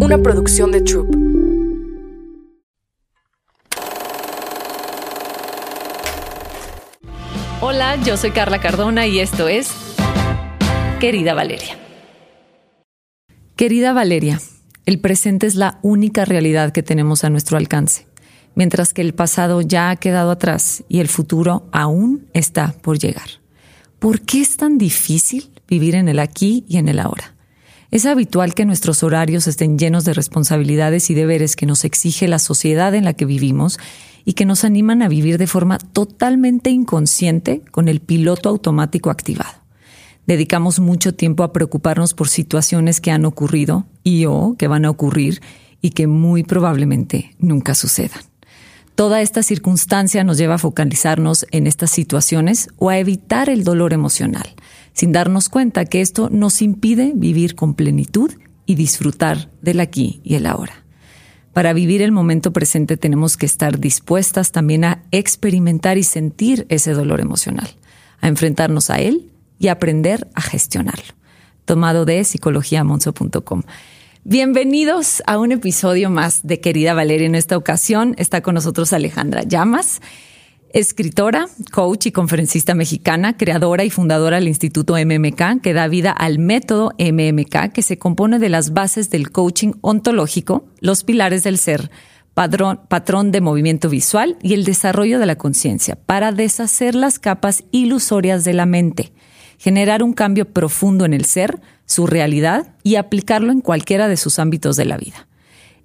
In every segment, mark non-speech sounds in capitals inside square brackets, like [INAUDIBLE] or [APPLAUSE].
una producción de Troop. Hola, yo soy Carla Cardona y esto es Querida Valeria. Querida Valeria, el presente es la única realidad que tenemos a nuestro alcance, mientras que el pasado ya ha quedado atrás y el futuro aún está por llegar. ¿Por qué es tan difícil vivir en el aquí y en el ahora? Es habitual que nuestros horarios estén llenos de responsabilidades y deberes que nos exige la sociedad en la que vivimos y que nos animan a vivir de forma totalmente inconsciente con el piloto automático activado. Dedicamos mucho tiempo a preocuparnos por situaciones que han ocurrido y o que van a ocurrir y que muy probablemente nunca sucedan. Toda esta circunstancia nos lleva a focalizarnos en estas situaciones o a evitar el dolor emocional, sin darnos cuenta que esto nos impide vivir con plenitud y disfrutar del aquí y el ahora. Para vivir el momento presente tenemos que estar dispuestas también a experimentar y sentir ese dolor emocional, a enfrentarnos a él y aprender a gestionarlo. Tomado de psicologiamonzo.com. Bienvenidos a un episodio más de Querida Valeria. En esta ocasión está con nosotros Alejandra Llamas escritora, coach y conferencista mexicana, creadora y fundadora del Instituto MMK, que da vida al método MMK, que se compone de las bases del coaching ontológico, los pilares del ser, patrón de movimiento visual y el desarrollo de la conciencia, para deshacer las capas ilusorias de la mente, generar un cambio profundo en el ser, su realidad y aplicarlo en cualquiera de sus ámbitos de la vida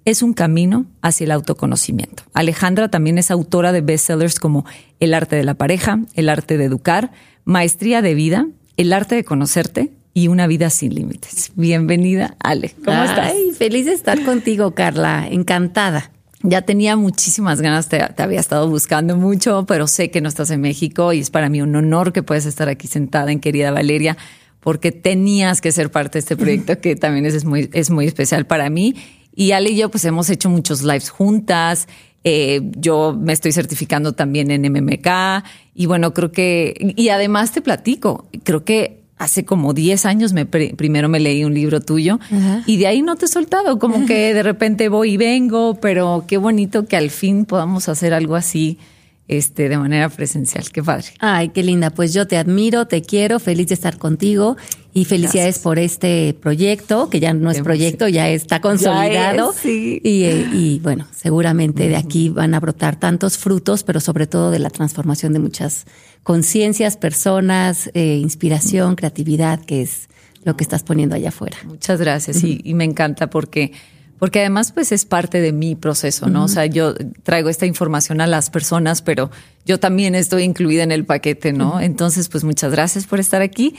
es un camino hacia el autoconocimiento. Alejandra también es autora de bestsellers como El arte de la pareja, El arte de educar, Maestría de vida, El arte de conocerte y Una vida sin límites. Bienvenida, Ale. ¿Cómo estás? Feliz de estar contigo, Carla. Encantada. Ya tenía muchísimas ganas, te, te, había estado buscando mucho, pero sé que no estás en México y es para mí un honor que puedas estar aquí sentada en querida Valeria, porque tenías que ser parte de este proyecto [LAUGHS] que también es, muy, es muy especial para mí y Ale y yo pues hemos hecho muchos lives juntas. Eh, yo me estoy certificando también en MMK y bueno, creo que, y además te platico, creo que hace como 10 años me primero me leí un libro tuyo y de ahí no te he soltado, como que de repente voy y vengo, pero qué bonito que al fin podamos hacer algo así este, de manera presencial. Qué padre. Ay, qué linda. Pues yo te admiro, te quiero, feliz de estar contigo y felicidades por este proyecto, que ya no es proyecto, ya está consolidado. sí. Eh, y, bueno, seguramente de aquí van a brotar tantos frutos, pero sobre todo de la transformación de muchas conciencias, personas, eh, inspiración, creatividad, que es lo que estás poniendo allá afuera. Muchas gracias. y me encanta porque porque además pues es parte de mi proceso, ¿no? O sea, yo traigo esta información a las personas, pero yo también estoy incluida en el paquete, ¿no? Entonces, pues muchas gracias por estar aquí.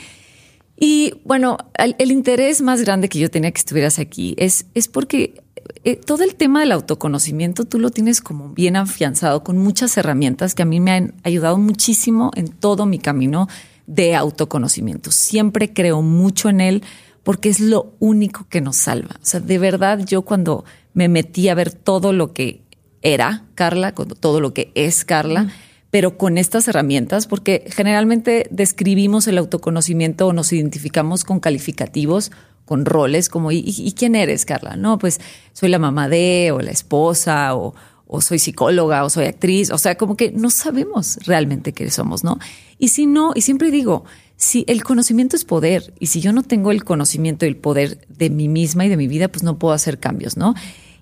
Y bueno, el, interés más grande que yo tenía que estuvieras aquí es, es porque eh, todo el tema del autoconocimiento tú lo tienes como bien afianzado con muchas herramientas que a mí me han ayudado muchísimo en todo mi camino de autoconocimiento. Siempre creo mucho en él porque es lo único que nos salva. O sea, de verdad yo cuando me metí a ver todo lo que era Carla, todo lo que es Carla, pero con estas herramientas, porque generalmente describimos el autoconocimiento o nos identificamos con calificativos, con roles como ¿y, quién eres, Carla? No, pues soy la mamá de, o la esposa, o, o soy psicóloga, o soy actriz. O sea, como que no sabemos realmente qué somos, ¿no? Y si no, y siempre digo, si el conocimiento es poder y si yo no tengo el conocimiento y el poder de mí misma y de mi vida, pues no puedo hacer cambios, ¿no?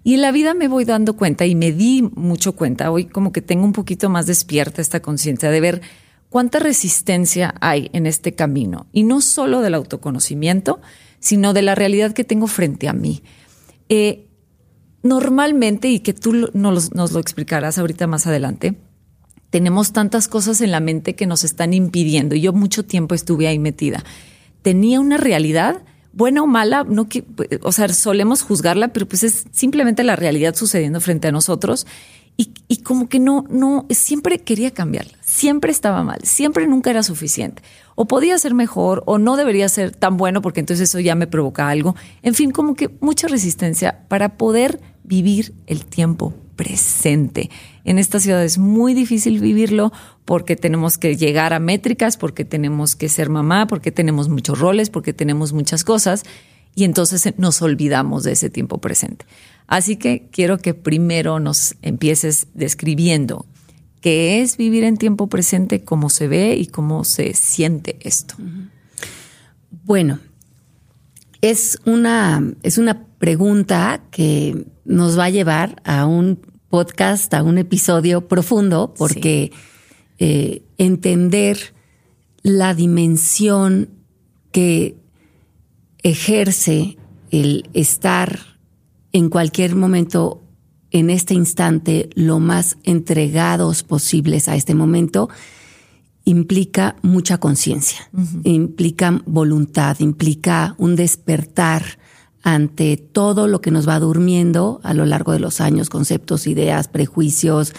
Y en la vida me voy dando cuenta y me di mucho cuenta, hoy como que tengo un poquito más despierta esta conciencia de ver cuánta resistencia hay en este camino y no solo del autoconocimiento, sino de la realidad que tengo frente a mí. Eh, normalmente, y que tú nos, nos lo explicarás ahorita más adelante, tenemos tantas cosas en la mente que nos están impidiendo. Y yo mucho tiempo estuve ahí metida. Tenía una realidad, buena o mala, no que, o sea, solemos juzgarla, pero pues es simplemente la realidad sucediendo frente a nosotros. Y, y como que no, no, siempre quería cambiarla. Siempre estaba mal, siempre nunca era suficiente. O podía ser mejor, o no debería ser tan bueno, porque entonces eso ya me provoca algo. En fin, como que mucha resistencia para poder vivir el tiempo presente. En esta ciudad es muy difícil vivirlo porque tenemos que llegar a métricas, porque tenemos que ser mamá, porque tenemos muchos roles, porque tenemos muchas cosas. y entonces nos olvidamos de ese tiempo presente. Así que quiero que primero nos empieces describiendo qué es vivir en tiempo presente, cómo se ve y cómo se siente esto. Bueno, es una, es una pregunta que nos va a llevar a un podcast, a un episodio profundo, porque eh, entender la dimensión que ejerce el estar en cualquier momento, en este instante, lo más entregados posibles a este momento, implica mucha conciencia, implica voluntad, implica un despertar ante todo lo que nos va durmiendo a lo largo de los años, conceptos, ideas, prejuicios,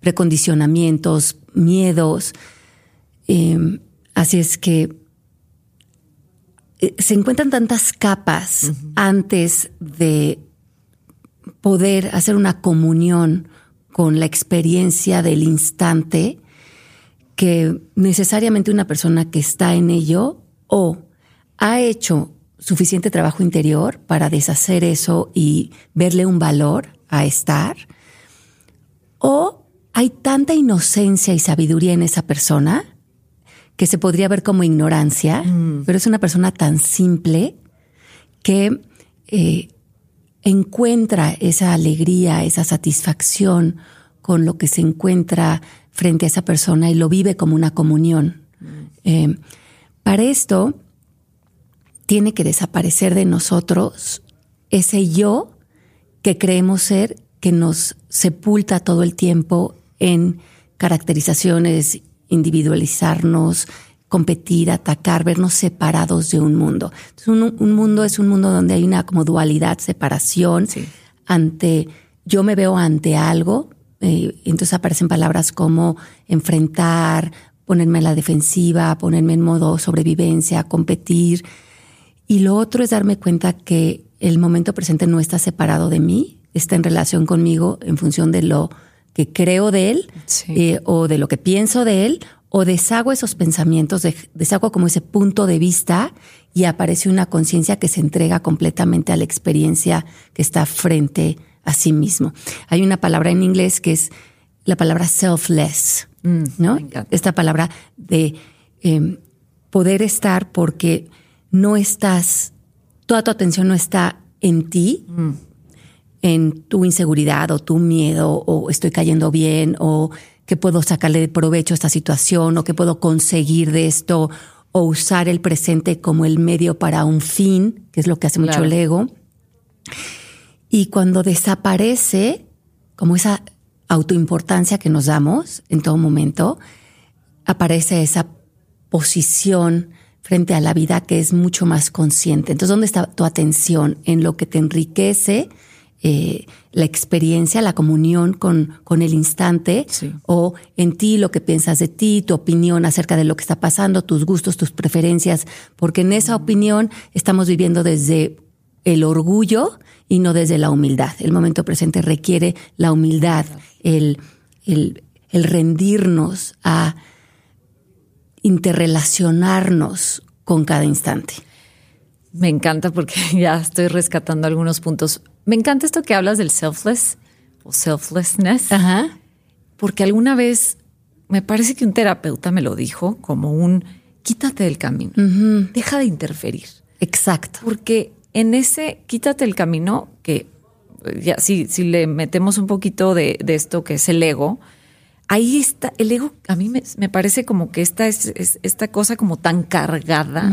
precondicionamientos, miedos. Em, así es que eh, se encuentran tantas capas antes de poder hacer una comunión con la experiencia del instante que necesariamente una persona que está en ello o ha hecho suficiente trabajo interior para deshacer eso y verle un valor a estar, o hay tanta inocencia y sabiduría en esa persona que se podría ver como ignorancia, mm. pero es una persona tan simple que eh, encuentra esa alegría, esa satisfacción con lo que se encuentra frente a esa persona y lo vive como una comunión. Mm. Eh, para esto, tiene que desaparecer de nosotros ese yo que creemos ser, que nos sepulta todo el tiempo en caracterizaciones individualizarnos, competir, atacar, vernos separados de un mundo. un, mundo es un mundo donde hay una como dualidad, separación ante, yo me veo ante algo, eh, entonces aparecen palabras como enfrentar, ponerme a la defensiva, ponerme en modo sobrevivencia, competir. Y lo otro es darme cuenta que el momento presente no está separado de mí, está en relación conmigo en función de lo que creo de él eh, o de lo que pienso de él o deshago esos pensamientos, deshago como ese punto de vista y aparece una conciencia que se entrega completamente a la experiencia que está frente a sí mismo. Hay una palabra en inglés que es la palabra selfless, mm, ¿no? Esta palabra de em, poder estar porque no estás, toda tu atención no está en ti, mm en tu inseguridad o tu miedo o estoy cayendo bien o que puedo sacarle de provecho a esta situación o que puedo conseguir de esto o usar el presente como el medio para un fin, que es lo que hace mucho el ego. Y cuando desaparece como esa autoimportancia que nos damos en todo momento, aparece esa posición frente a la vida que es mucho más consciente. Entonces, ¿dónde está tu atención? En lo que te enriquece, eh, la experiencia, la comunión con, con el instante o en ti lo que piensas de ti, tu opinión acerca de lo que está pasando, tus gustos, tus preferencias, porque en esa opinión estamos viviendo desde el orgullo y no desde la humildad. El momento presente requiere la humildad, el, el, el rendirnos a interrelacionarnos con cada instante. Me encanta porque [LAUGHS] ya estoy rescatando algunos puntos. Me encanta esto que hablas del selfless o selflessness. Ajá. Porque alguna vez me parece que un terapeuta me lo dijo como un quítate del camino, deja de interferir. Exacto. Porque en ese quítate el camino, que ya si, si le metemos un poquito de, esto que es el ego, ahí está, el ego a mí me, parece como que esta es, esta cosa como tan cargada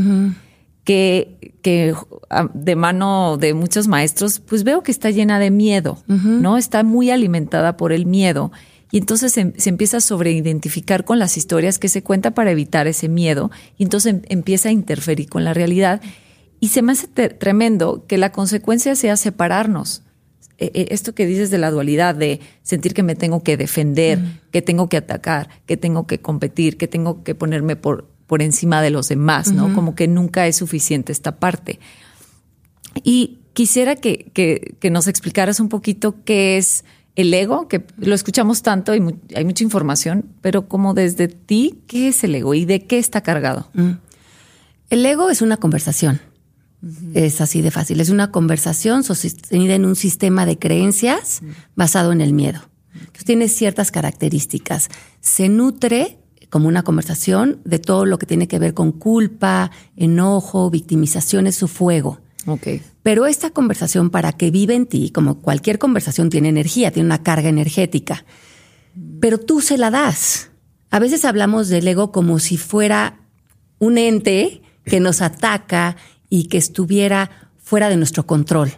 que, que de mano de muchos maestros, pues veo que está llena de miedo, ¿no? Está muy alimentada por el miedo. Y entonces se, empieza a sobreidentificar con las historias que se cuenta para evitar ese miedo. Y entonces em, empieza a interferir con la realidad. Y se me hace tremendo que la consecuencia sea separarnos. E, e, esto que dices de la dualidad, de sentir que me tengo que defender, que tengo que atacar, que tengo que competir, que tengo que ponerme por, por encima de los demás, ¿no? Como que nunca es suficiente esta parte. Y quisiera que, que, nos explicaras un poquito qué es el ego, que lo escuchamos tanto y hay mucha información, pero como desde ti, ¿qué es el ego y de qué está cargado? Mm. El ego es una conversación. Es así de fácil. Es una conversación sostenida en un sistema de creencias basado en el miedo. Entonces tiene ciertas características. Se nutre como una conversación de todo lo que tiene que ver con culpa, enojo, victimización, es su fuego. Okay. Pero esta conversación para que vive en ti, como cualquier conversación tiene energía, tiene una carga energética, pero tú se la das. A veces hablamos del ego como si fuera un ente que nos ataca y que estuviera fuera de nuestro control.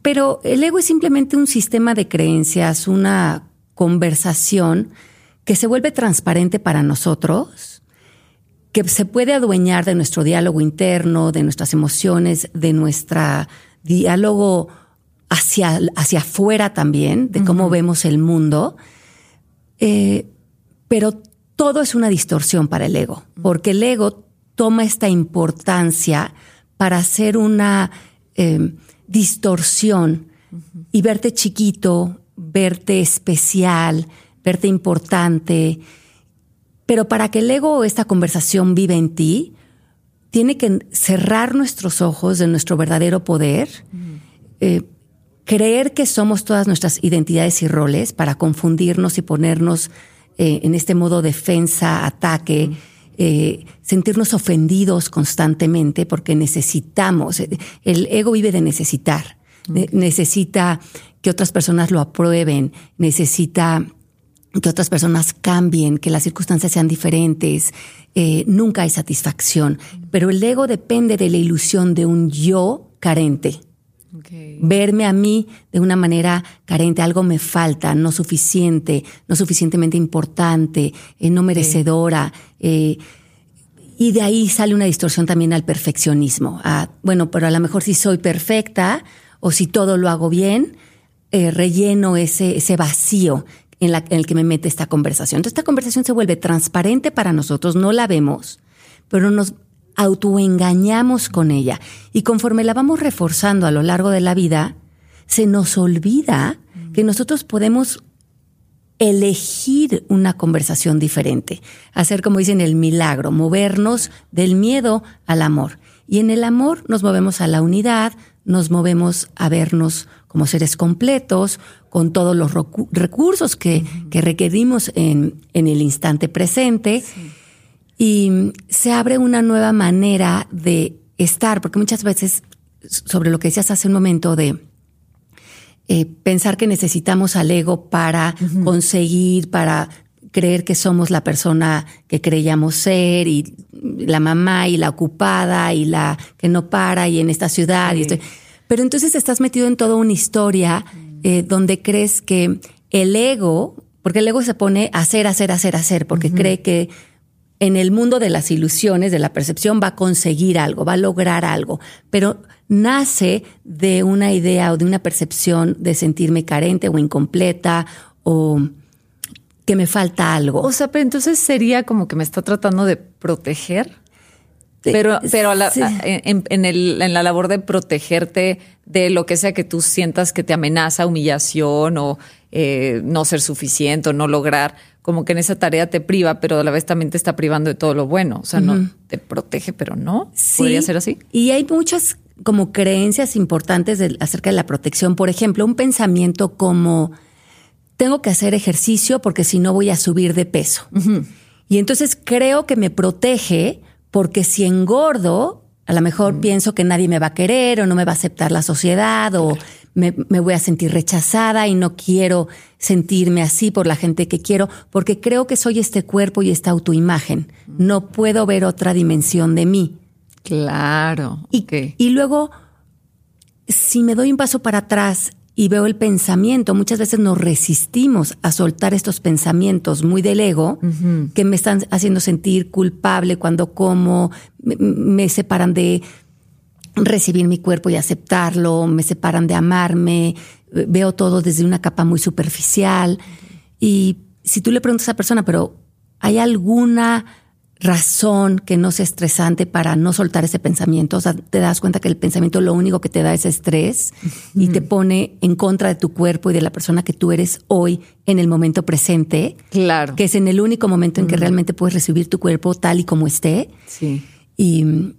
Pero el ego es simplemente un sistema de creencias, una conversación que se vuelve transparente para nosotros, que se puede adueñar de nuestro diálogo interno, de nuestras emociones, de nuestro diálogo hacia, hacia afuera también, de cómo vemos el mundo. Eh, pero todo es una distorsión para el ego, porque el ego toma esta importancia para hacer una em, distorsión y verte chiquito, verte especial, verte importante. Pero para que el ego o esta conversación viva en ti, tiene que cerrar nuestros ojos de nuestro verdadero poder, eh, creer que somos todas nuestras identidades y roles para confundirnos y ponernos eh, en este modo defensa, ataque. Eh, sentirnos ofendidos constantemente porque necesitamos, el ego vive de necesitar, necesita que otras personas lo aprueben, necesita que otras personas cambien, que las circunstancias sean diferentes, eh, nunca hay satisfacción, pero el ego depende de la ilusión de un yo carente. Verme a mí de una manera carente, algo me falta, no suficiente, no suficientemente importante, eh, no merecedora. Eh, y de ahí sale una distorsión también al perfeccionismo. bueno, pero a lo mejor si soy perfecta o si todo lo hago bien, eh, relleno ese, ese vacío en, en el que me mete esta conversación. Entonces esta conversación se vuelve transparente para nosotros, no la vemos, pero nos autoengañamos con ella. Y conforme la vamos reforzando a lo largo de la vida, se nos olvida que nosotros podemos elegir una conversación diferente, hacer como dicen el milagro, movernos del miedo al amor. Y en el amor nos movemos a la unidad, nos movemos a vernos como seres completos, con todos los recursos que, requerimos en, el instante presente. Y se abre una nueva manera de estar, porque muchas veces, sobre lo que decías hace un momento de eh, pensar que necesitamos al ego para conseguir, para creer que somos la persona que creíamos ser y la mamá y la ocupada y la que no para y en esta ciudad. Y Pero entonces estás metido en toda una historia eh, donde crees que el ego, porque el ego se pone a hacer, hacer, hacer, hacer, porque cree que en el mundo de las ilusiones, de la percepción, va a conseguir algo, va a lograr algo, pero nace de una idea o de una percepción de sentirme carente o incompleta o que me falta algo. O sea, pero entonces sería como que me está tratando de proteger. Pero, pero en, en, la labor de protegerte de lo que sea que tú sientas que te amenaza, humillación o eh, no ser suficiente o no lograr, como que en esa tarea te priva, pero a la vez también te está privando de todo lo bueno. O sea, no te protege, pero no. ¿Podría ser así? Y hay muchas como creencias importantes acerca de la protección. Por ejemplo, un pensamiento como tengo que hacer ejercicio porque si no voy a subir de peso. Y entonces creo que me protege porque si engordo, a lo mejor pienso que nadie me va a querer o no me va a aceptar la sociedad o me, voy a sentir rechazada y no quiero sentirme así por la gente que quiero, porque creo que soy este cuerpo y esta autoimagen. No puedo ver otra dimensión de mí. Claro. Y, y luego, si me doy un paso para atrás y veo el pensamiento, muchas veces nos resistimos a soltar estos pensamientos muy del ego que me están haciendo sentir culpable cuando como, me separan de recibir mi cuerpo y aceptarlo, me separan de amarme, veo todo desde una capa muy superficial. Y si tú le preguntas a esa persona, pero ¿hay alguna razón que no sea estresante para no soltar ese pensamiento? O sea, te das cuenta que el pensamiento lo único que te da es estrés y te pone en contra de tu cuerpo y de la persona que tú eres hoy en el momento presente. Claro. Que es en el único momento en que realmente puedes recibir tu cuerpo tal y como esté. Sí. Y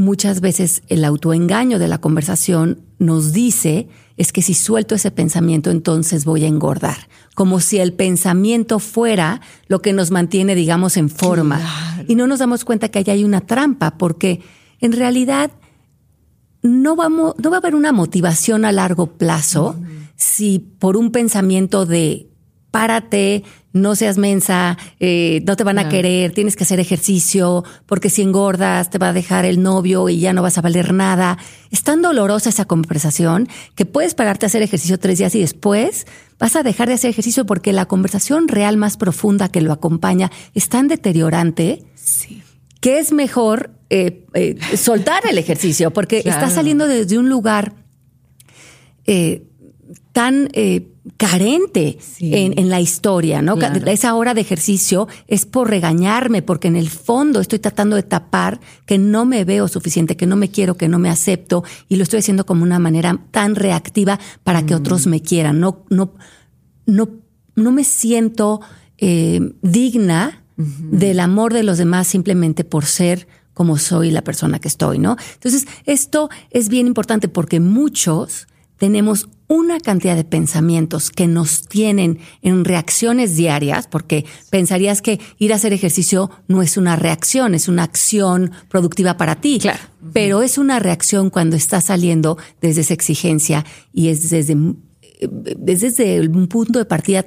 muchas veces el autoengaño de la conversación nos dice es que si suelto ese pensamiento entonces voy a engordar, como si el pensamiento fuera lo que nos mantiene, digamos, en forma. Y no nos damos cuenta que ahí hay una trampa, porque en realidad no, vamos, no va a haber una motivación a largo plazo si por un pensamiento de párate, no seas mensa, eh, no te van a querer, tienes que hacer ejercicio, porque si engordas te va a dejar el novio y ya no vas a valer nada. Es tan dolorosa esa conversación que puedes pararte a hacer ejercicio tres días y después vas a dejar de hacer ejercicio porque la conversación real más profunda que lo acompaña es tan deteriorante que es mejor eh, eh, soltar el ejercicio porque está saliendo desde un lugar tan carente en, la historia, ¿no? Esa hora de ejercicio es por regañarme, porque en el fondo estoy tratando de tapar que no me veo suficiente, que no me quiero, que no me acepto, y lo estoy haciendo como una manera tan reactiva para que otros mm. me quieran. No, no, no, no me siento eh, digna del amor de los demás simplemente por ser como soy la persona que estoy, ¿no? Entonces, esto es bien importante porque muchos tenemos una cantidad de pensamientos que nos tienen en reacciones diarias, porque pensarías que ir a hacer ejercicio no es una reacción, es una acción productiva para ti. Claro. Pero es una reacción cuando está saliendo desde esa exigencia y es desde, eh, desde un punto de partida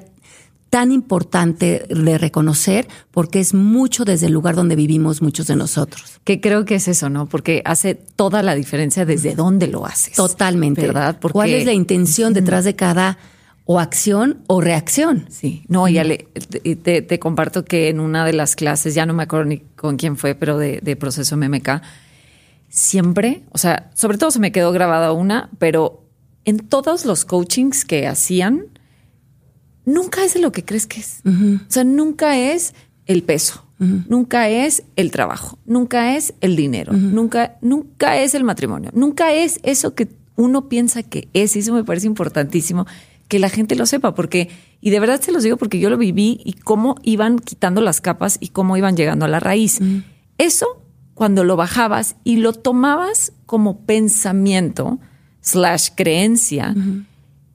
tan importante de reconocer porque es mucho desde el lugar donde vivimos muchos de nosotros. Que creo que es eso, ¿no? Porque hace toda la diferencia desde dónde lo haces. Totalmente. ¿Verdad? Porque... ¿Cuál es la intención detrás de cada o acción o reacción? Sí. No, ya le, te, te, comparto que en una de las clases, ya no me acuerdo ni con quién fue, pero de, de proceso MMK, siempre, o sea, sobre todo se me quedó grabada una, pero en todos los coachings que hacían, nunca es de lo que crees que es. O sea, nunca es el peso, nunca es el trabajo, nunca es el dinero, nunca, nunca es el matrimonio, nunca es eso que uno piensa que es. Y eso me parece importantísimo que la gente lo sepa, porque, y de verdad se los digo porque yo lo viví y cómo iban quitando las capas y cómo iban llegando a la raíz. Eso, cuando lo bajabas y lo tomabas como pensamiento slash creencia,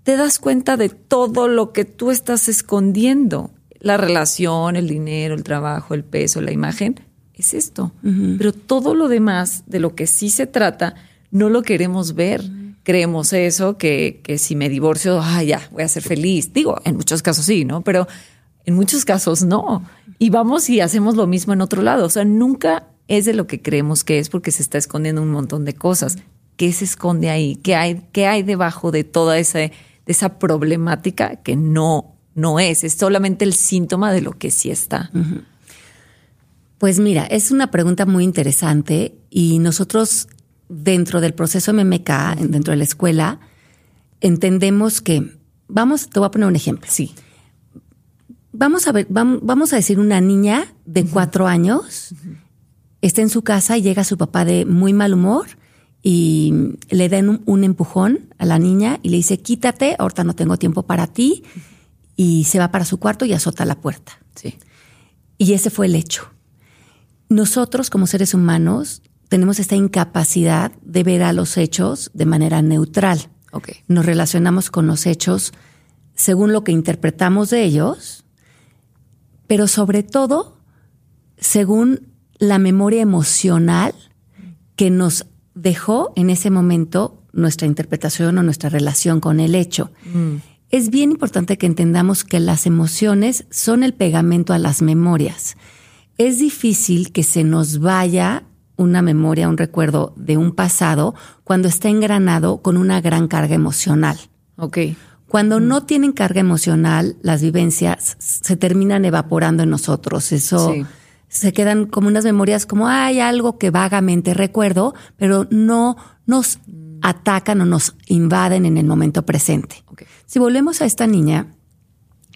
te das cuenta de todo lo que tú estás escondiendo. La relación, el dinero, el trabajo, el peso, la imagen, es esto. Pero todo lo demás, de lo que sí se trata, no lo queremos ver. Creemos eso, que, que si me divorcio, ah, ya, voy a ser feliz. Digo, en muchos casos sí, ¿no? Pero en muchos casos no. Y vamos y hacemos lo mismo en otro lado. O sea, nunca es de lo que creemos que es porque se está escondiendo un montón de cosas. ¿Qué se esconde ahí? ¿Qué hay, qué hay debajo de toda esa esa problemática que no, no es, es solamente el síntoma de lo que sí está. Pues mira, es una pregunta muy interesante y nosotros dentro del proceso MMK, dentro de la escuela, entendemos que, vamos, te voy a poner un ejemplo. Sí. Vamos a ver, vamos a decir una niña de cuatro años, está en su casa y llega su papá de muy mal humor y le dan un, empujón a la niña y le dice, quítate, ahorita no tengo tiempo para ti, y se va para su cuarto y azota la puerta. Sí. Y ese fue el hecho. Nosotros como seres humanos tenemos esta incapacidad de ver a los hechos de manera neutral. Okay. Nos relacionamos con los hechos según lo que interpretamos de ellos, pero sobre todo según la memoria emocional que nos dejó en ese momento nuestra interpretación o nuestra relación con el hecho. Mm. Es bien importante que entendamos que las emociones son el pegamento a las memorias. Es difícil que se nos vaya una memoria, un recuerdo de un pasado cuando está engranado con una gran carga emocional. Ok. Cuando mm. no tienen carga emocional, las vivencias se terminan evaporando en nosotros. Eso se quedan como unas memorias como hay algo que vagamente recuerdo, pero no nos atacan o nos invaden en el momento presente. Si volvemos a esta niña,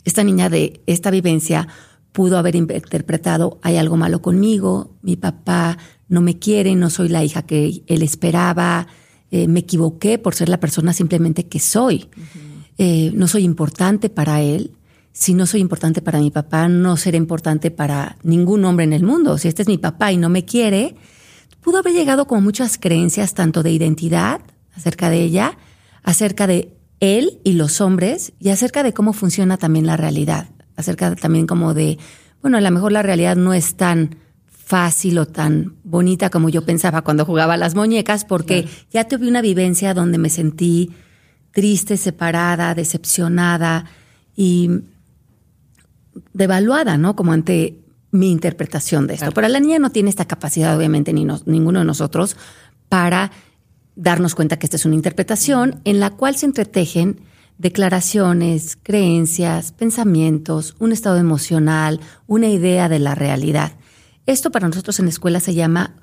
esta niña de esta vivencia pudo haber interpretado hay algo malo conmigo, mi papá no me quiere, no soy la hija que él esperaba, eh, me equivoqué por ser la persona simplemente que soy, eh, no soy importante para él si no soy importante para mi papá, no seré importante para ningún hombre en el mundo. Si este es mi papá y no me quiere, pudo haber llegado con muchas creencias, tanto de identidad acerca de ella, acerca de él y los hombres, y acerca de cómo funciona también la realidad, acerca también como de, bueno, a lo mejor la realidad no es tan fácil o tan bonita como yo pensaba cuando jugaba las muñecas, porque ya tuve una vivencia donde me sentí triste, separada, decepcionada y devaluada, ¿no? Como ante mi interpretación de esto. Pero la niña no tiene esta capacidad, obviamente, ni ninguno de nosotros, para darnos cuenta que esta es una interpretación en la cual se entretejen declaraciones, creencias, pensamientos, un estado emocional, una idea de la realidad. Esto para nosotros en la escuela se llama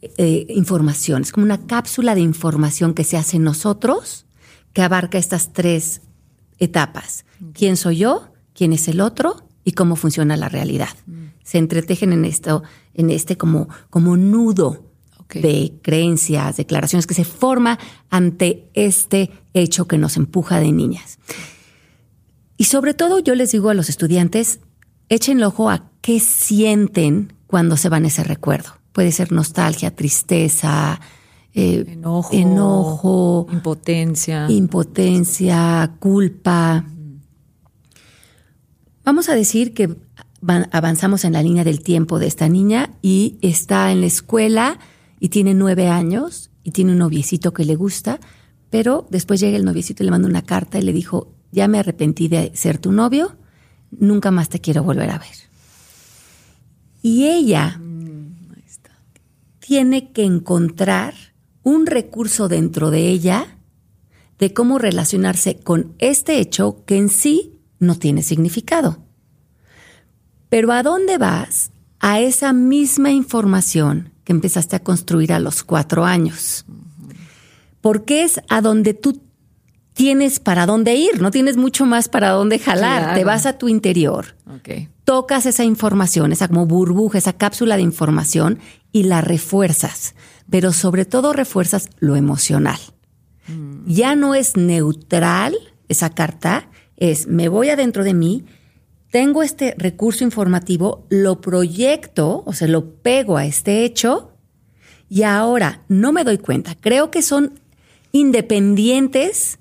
eh, información, es como una cápsula de información que se hace en nosotros, que abarca estas tres etapas. ¿Quién soy yo? ¿Quién es el otro? Y cómo funciona la realidad. Mm. Se entretejen en esto, en este como, como nudo de creencias, declaraciones que se forma ante este hecho que nos empuja de niñas. Y sobre todo yo les digo a los estudiantes, echen el ojo a qué sienten cuando se van ese recuerdo. Puede ser nostalgia, tristeza, eh, enojo, enojo, impotencia, impotencia, culpa. Vamos a decir que avanzamos en la línea del tiempo de esta niña y está en la escuela y tiene nueve años y tiene un noviecito que le gusta, pero después llega el noviecito y le manda una carta y le dijo, ya me arrepentí de ser tu novio, nunca más te quiero volver a ver. Y ella mm, tiene que encontrar un recurso dentro de ella de cómo relacionarse con este hecho que en sí no tiene significado. Pero ¿a dónde vas? A esa misma información que empezaste a construir a los cuatro años. Porque es a donde tú tienes para dónde ir, no tienes mucho más para dónde jalar, te vas a tu interior, tocas esa información, esa como burbuja, esa cápsula de información y la refuerzas, pero sobre todo refuerzas lo emocional. Mm. Ya no es neutral esa carta, es me voy adentro de mí, tengo este recurso informativo, lo proyecto, o sea, lo pego a este hecho y ahora no me doy cuenta. Creo que son independientes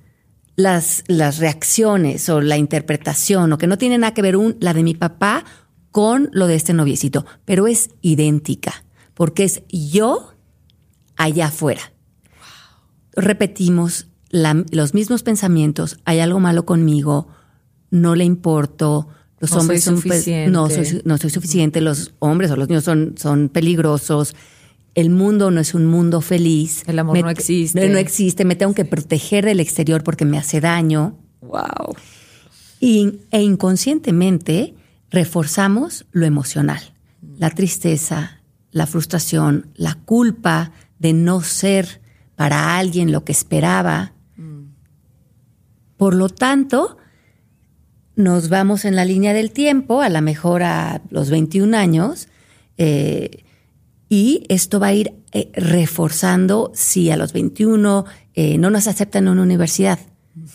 las, las reacciones o la interpretación o que no tiene nada que ver un, la de mi papá con lo de este noviecito, pero es idéntica porque es yo allá afuera. Repetimos los mismos pensamientos, hay algo malo conmigo, no le importo, los no hombres soy suficiente. no, soy, no soy suficiente, los hombres o los niños son, son peligrosos, el mundo no es un mundo feliz. El amor no existe. No, existe, me tengo que proteger del exterior porque me hace daño. Wow. Y, e inconscientemente reforzamos lo emocional, la tristeza, la frustración, la culpa de no ser para alguien lo que esperaba. Mm. Por lo tanto, nos vamos en la línea del tiempo, a lo mejor a los 21 años, eh, y esto va a ir eh, reforzando si a los 21 eh, no nos aceptan en una universidad.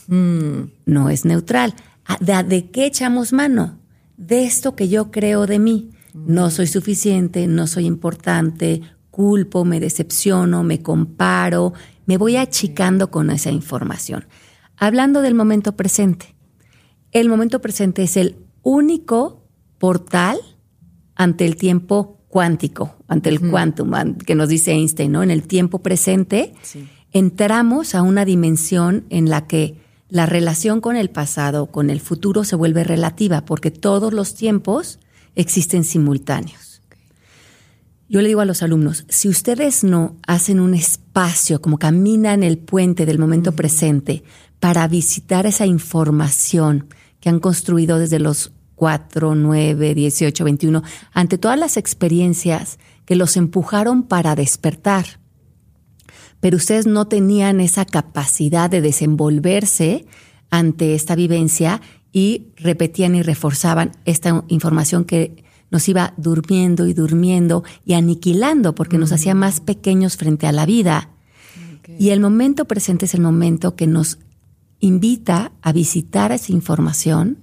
Mm, no es neutral. Ah, ¿De, qué echamos mano? De esto que yo creo de mí. No soy suficiente, no soy importante, culpo, me decepciono, me comparo, me voy achicando con esa información. Hablando del momento presente, el momento presente es el único portal ante el tiempo cuántico, ante el quantum, que nos dice Einstein, ¿no? En el tiempo presente entramos a una dimensión en la que la relación con el pasado, con el futuro se vuelve relativa, porque todos los tiempos existen simultáneos. Yo le digo a los alumnos, si ustedes no hacen un espacio, como caminan el puente del momento presente, para visitar esa información que han construido desde los 4, 9, 18, 21, ante todas las experiencias que los empujaron para despertar. Pero ustedes no tenían esa capacidad de desenvolverse ante esta vivencia y repetían y reforzaban esta información que nos iba durmiendo y durmiendo y aniquilando porque nos hacía más pequeños frente a la vida. Y el momento presente es el momento que nos invita a visitar esa información,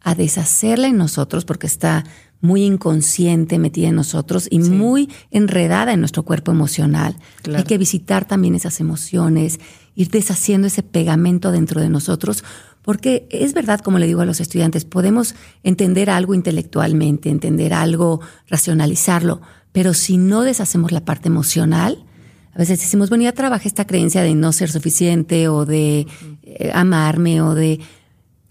a deshacerla en nosotros porque está muy inconsciente metida en nosotros y muy enredada en nuestro cuerpo emocional. Hay que visitar también esas emociones, ir deshaciendo ese pegamento dentro de nosotros, porque es verdad, como le digo a los estudiantes, podemos entender algo intelectualmente, entender algo, racionalizarlo, pero si no deshacemos la parte emocional, a veces decimos, bueno, ya trabajé esta creencia de no ser suficiente o de eh, amarme o de...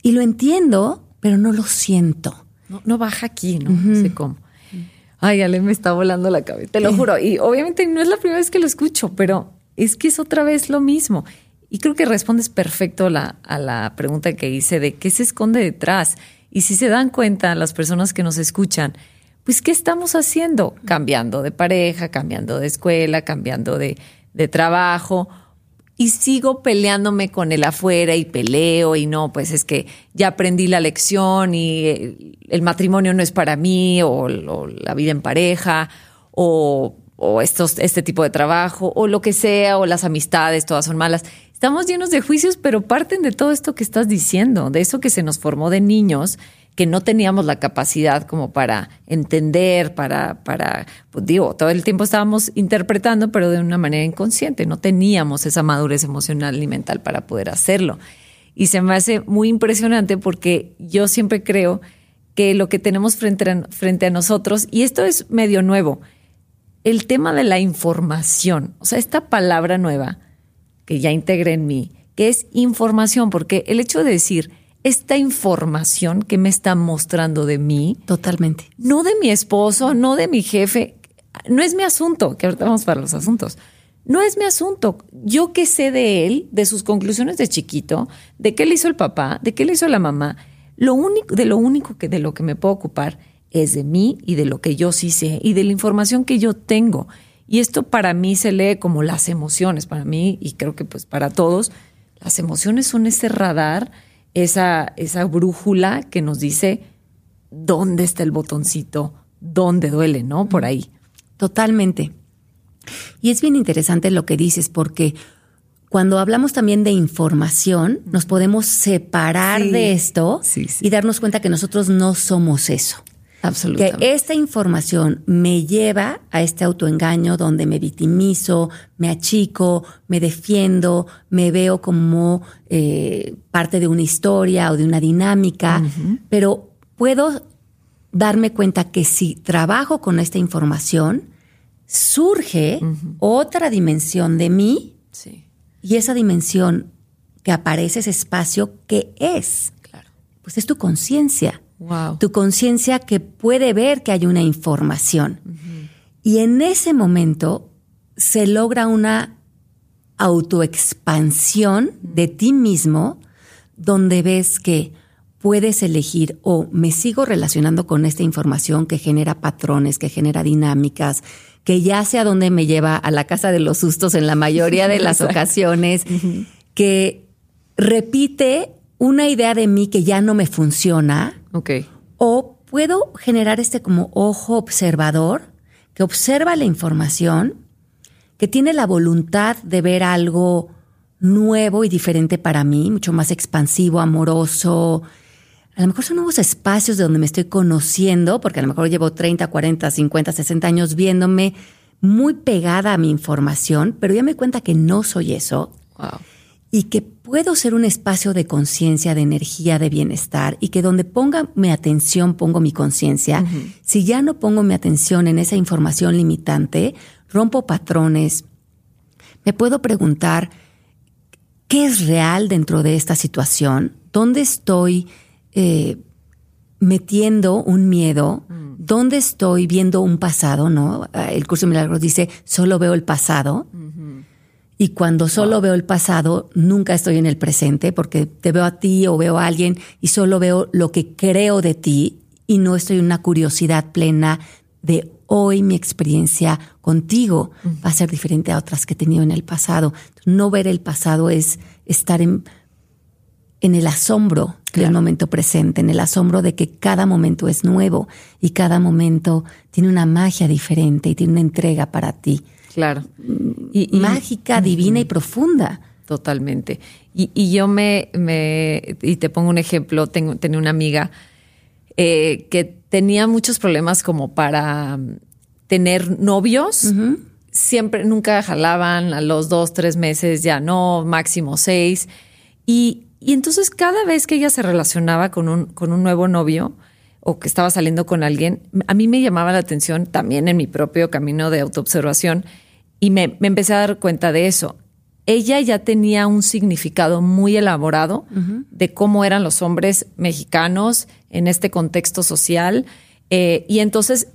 Y lo entiendo, pero no lo siento. No, baja aquí, ¿no? No sé cómo. Ay, Ale, me está volando la cabeza, te lo juro. Y obviamente no es la primera vez que lo escucho, pero es que es otra vez lo mismo. Y creo que respondes perfecto la, a la pregunta que hice de qué se esconde detrás. Y si se dan cuenta las personas que nos escuchan, pues ¿qué estamos haciendo? Cambiando de pareja, cambiando de escuela, cambiando de, de trabajo y sigo peleándome con el afuera y peleo y no, pues es que ya aprendí la lección y el matrimonio no es para mí o, la vida en pareja o, o estos, este tipo de trabajo o lo que sea o las amistades, todas son malas. Estamos llenos de juicios, pero parten de todo esto que estás diciendo, de eso que se nos formó de niños que no teníamos la capacidad como para entender, para, para, pues digo, todo el tiempo estábamos interpretando, pero de una manera inconsciente, no teníamos esa madurez emocional ni mental para poder hacerlo. Y se me hace muy impresionante porque yo siempre creo que lo que tenemos frente frente a nosotros, y esto es medio nuevo, el tema de la información, o sea, esta palabra nueva que ya integré en mí, que es información, porque el hecho de decir, esta información que me está mostrando de mí. Totalmente. No de mi esposo, no de mi jefe. No es mi asunto, que ahorita vamos para los asuntos. No es mi asunto. Yo qué sé de él, de sus conclusiones de chiquito, de qué le hizo el papá, de qué le hizo la mamá. Lo único, de lo único que de lo que me puedo ocupar es de mí y de lo que yo sí sé y de la información que yo tengo. Y esto para mí se lee como las emociones, para mí y creo que pues para todos, las emociones son ese radar esa, esa brújula que nos dice dónde está el botoncito, dónde duele, ¿no? Por ahí. Totalmente. Y es bien interesante lo que dices porque cuando hablamos también de información, nos podemos separar de esto y darnos cuenta que nosotros no somos eso. Absolutamente. Que esta información me lleva a este autoengaño donde me victimizo, me achico, me defiendo, me veo como eh, parte de una historia o de una dinámica, pero puedo darme cuenta que si trabajo con esta información, surge otra dimensión de mí y esa dimensión que aparece, ese espacio, ¿qué es? Claro. Pues es tu conciencia. Tu conciencia que puede ver que hay una información. Y en ese momento se logra una autoexpansión de ti mismo donde ves que puedes elegir o me sigo relacionando con esta información que genera patrones, que genera dinámicas, que ya sé a dónde me lleva a la casa de los sustos en la mayoría de [LAUGHS] las ocasiones, que repite una idea de mí que ya no me funciona. Ok. O puedo generar este como ojo observador que observa la información, que tiene la voluntad de ver algo nuevo y diferente para mí, mucho más expansivo, amoroso. A lo mejor son nuevos espacios de donde me estoy conociendo, porque a lo mejor llevo 30, 40, 50, 60 años viéndome muy pegada a mi información, pero ya me cuenta que no soy eso. Wow y que puedo ser un espacio de conciencia, de energía, de bienestar y que donde ponga mi atención pongo mi conciencia. Si ya no pongo mi atención en esa información limitante, rompo patrones. Me puedo preguntar qué es real dentro de esta situación, dónde estoy eh, metiendo un miedo, mm. dónde estoy viendo un pasado, ¿no? El curso de milagros dice, solo veo el pasado. Y cuando solo veo el pasado, nunca estoy en el presente porque te veo a ti o veo a alguien y solo veo lo que creo de ti y no estoy en una curiosidad plena de hoy mi experiencia contigo va a ser diferente a otras que he tenido en el pasado. No ver el pasado es estar en, en el asombro del momento presente, en el asombro de que cada momento es nuevo y cada momento tiene una magia diferente y tiene una entrega para ti. Claro. Y, mágica, divina y profunda. Totalmente. Y, yo me, me, y te pongo un ejemplo, tengo, tenía una amiga eh, que tenía muchos problemas como para mm, tener novios. Siempre, nunca jalaban a los dos, tres meses, ya no, máximo seis. Y, y entonces cada vez que ella se relacionaba con un, con un nuevo novio, o que estaba saliendo con alguien, a mí me llamaba la atención también en mi propio camino de autoobservación y me, empecé a dar cuenta de eso. Ella ya tenía un significado muy elaborado de cómo eran los hombres mexicanos en este contexto social. Eh, y entonces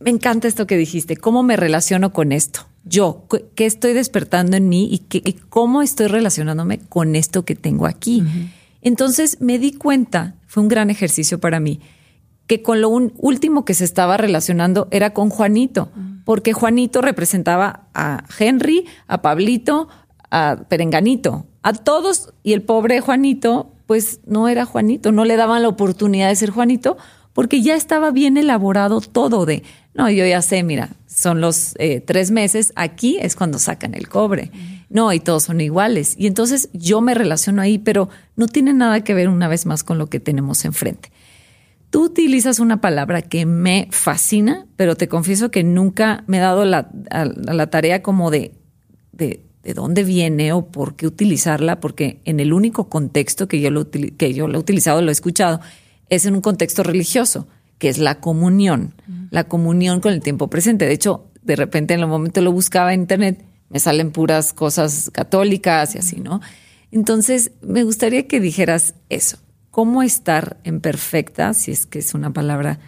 me encanta esto que dijiste, cómo me relaciono con esto. Yo, qué estoy despertando en mí y, qué, cómo estoy relacionándome con esto que tengo aquí. Entonces me di cuenta, fue un gran ejercicio para mí, que con lo último que se estaba relacionando era con Juanito, porque Juanito representaba a Henry, a Pablito, a Perenganito, a todos, y el pobre Juanito, pues no era Juanito, no le daban la oportunidad de ser Juanito, porque ya estaba bien elaborado todo de, no, yo ya sé, mira, son los eh, tres meses, aquí es cuando sacan el cobre. No, y todos son iguales. Y entonces yo me relaciono ahí, pero no tiene nada que ver una vez más con lo que tenemos enfrente. Tú utilizas una palabra que me fascina, pero te confieso que nunca me he dado la, la tarea como de, de, de, dónde viene o por qué utilizarla, porque en el único contexto que yo, lo, que yo lo he utilizado, lo he escuchado, es en un contexto religioso, que es la comunión, la comunión con el tiempo presente. De hecho, de repente en el momento lo buscaba en internet, me salen puras cosas católicas y así, ¿no? Entonces, me gustaría que dijeras eso cómo estar en perfecta, si es que es una palabra